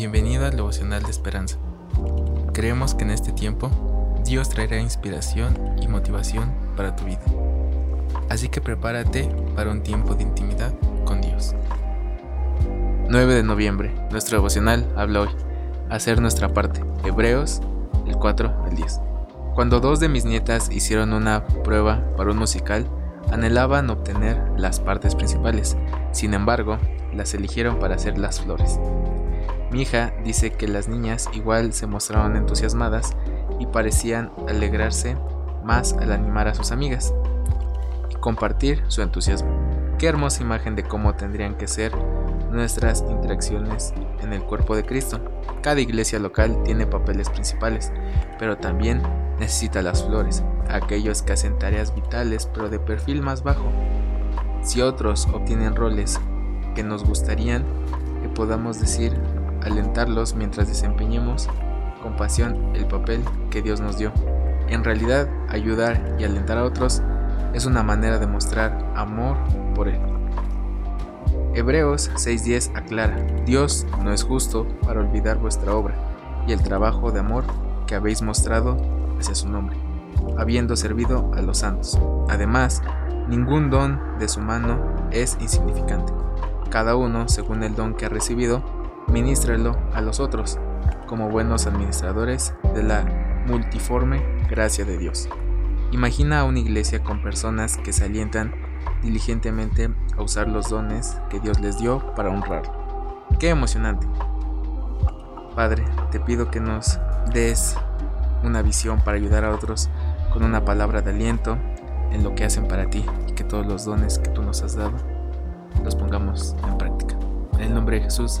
Bienvenido al devocional de esperanza. Creemos que en este tiempo Dios traerá inspiración y motivación para tu vida. Así que prepárate para un tiempo de intimidad con Dios. 9 de noviembre, nuestro devocional habla hoy, hacer nuestra parte, Hebreos, el 4 al 10. Cuando dos de mis nietas hicieron una prueba para un musical, anhelaban obtener las partes principales, sin embargo, las eligieron para hacer las flores. Mi hija dice que las niñas igual se mostraron entusiasmadas y parecían alegrarse más al animar a sus amigas y compartir su entusiasmo. Qué hermosa imagen de cómo tendrían que ser nuestras interacciones en el cuerpo de Cristo. Cada iglesia local tiene papeles principales, pero también necesita las flores, aquellos que hacen tareas vitales pero de perfil más bajo. Si otros obtienen roles que nos gustarían que podamos decir alentarlos mientras desempeñemos con pasión el papel que Dios nos dio. En realidad, ayudar y alentar a otros es una manera de mostrar amor por Él. Hebreos 6:10 aclara, Dios no es justo para olvidar vuestra obra y el trabajo de amor que habéis mostrado hacia su nombre, habiendo servido a los santos. Además, ningún don de su mano es insignificante. Cada uno, según el don que ha recibido, ministralo a los otros, como buenos administradores de la multiforme gracia de Dios. Imagina a una iglesia con personas que se alientan diligentemente a usar los dones que Dios les dio para honrarlo. ¡Qué emocionante! Padre, te pido que nos des una visión para ayudar a otros con una palabra de aliento en lo que hacen para ti y que todos los dones que tú nos has dado los pongamos en práctica. En el nombre de Jesús.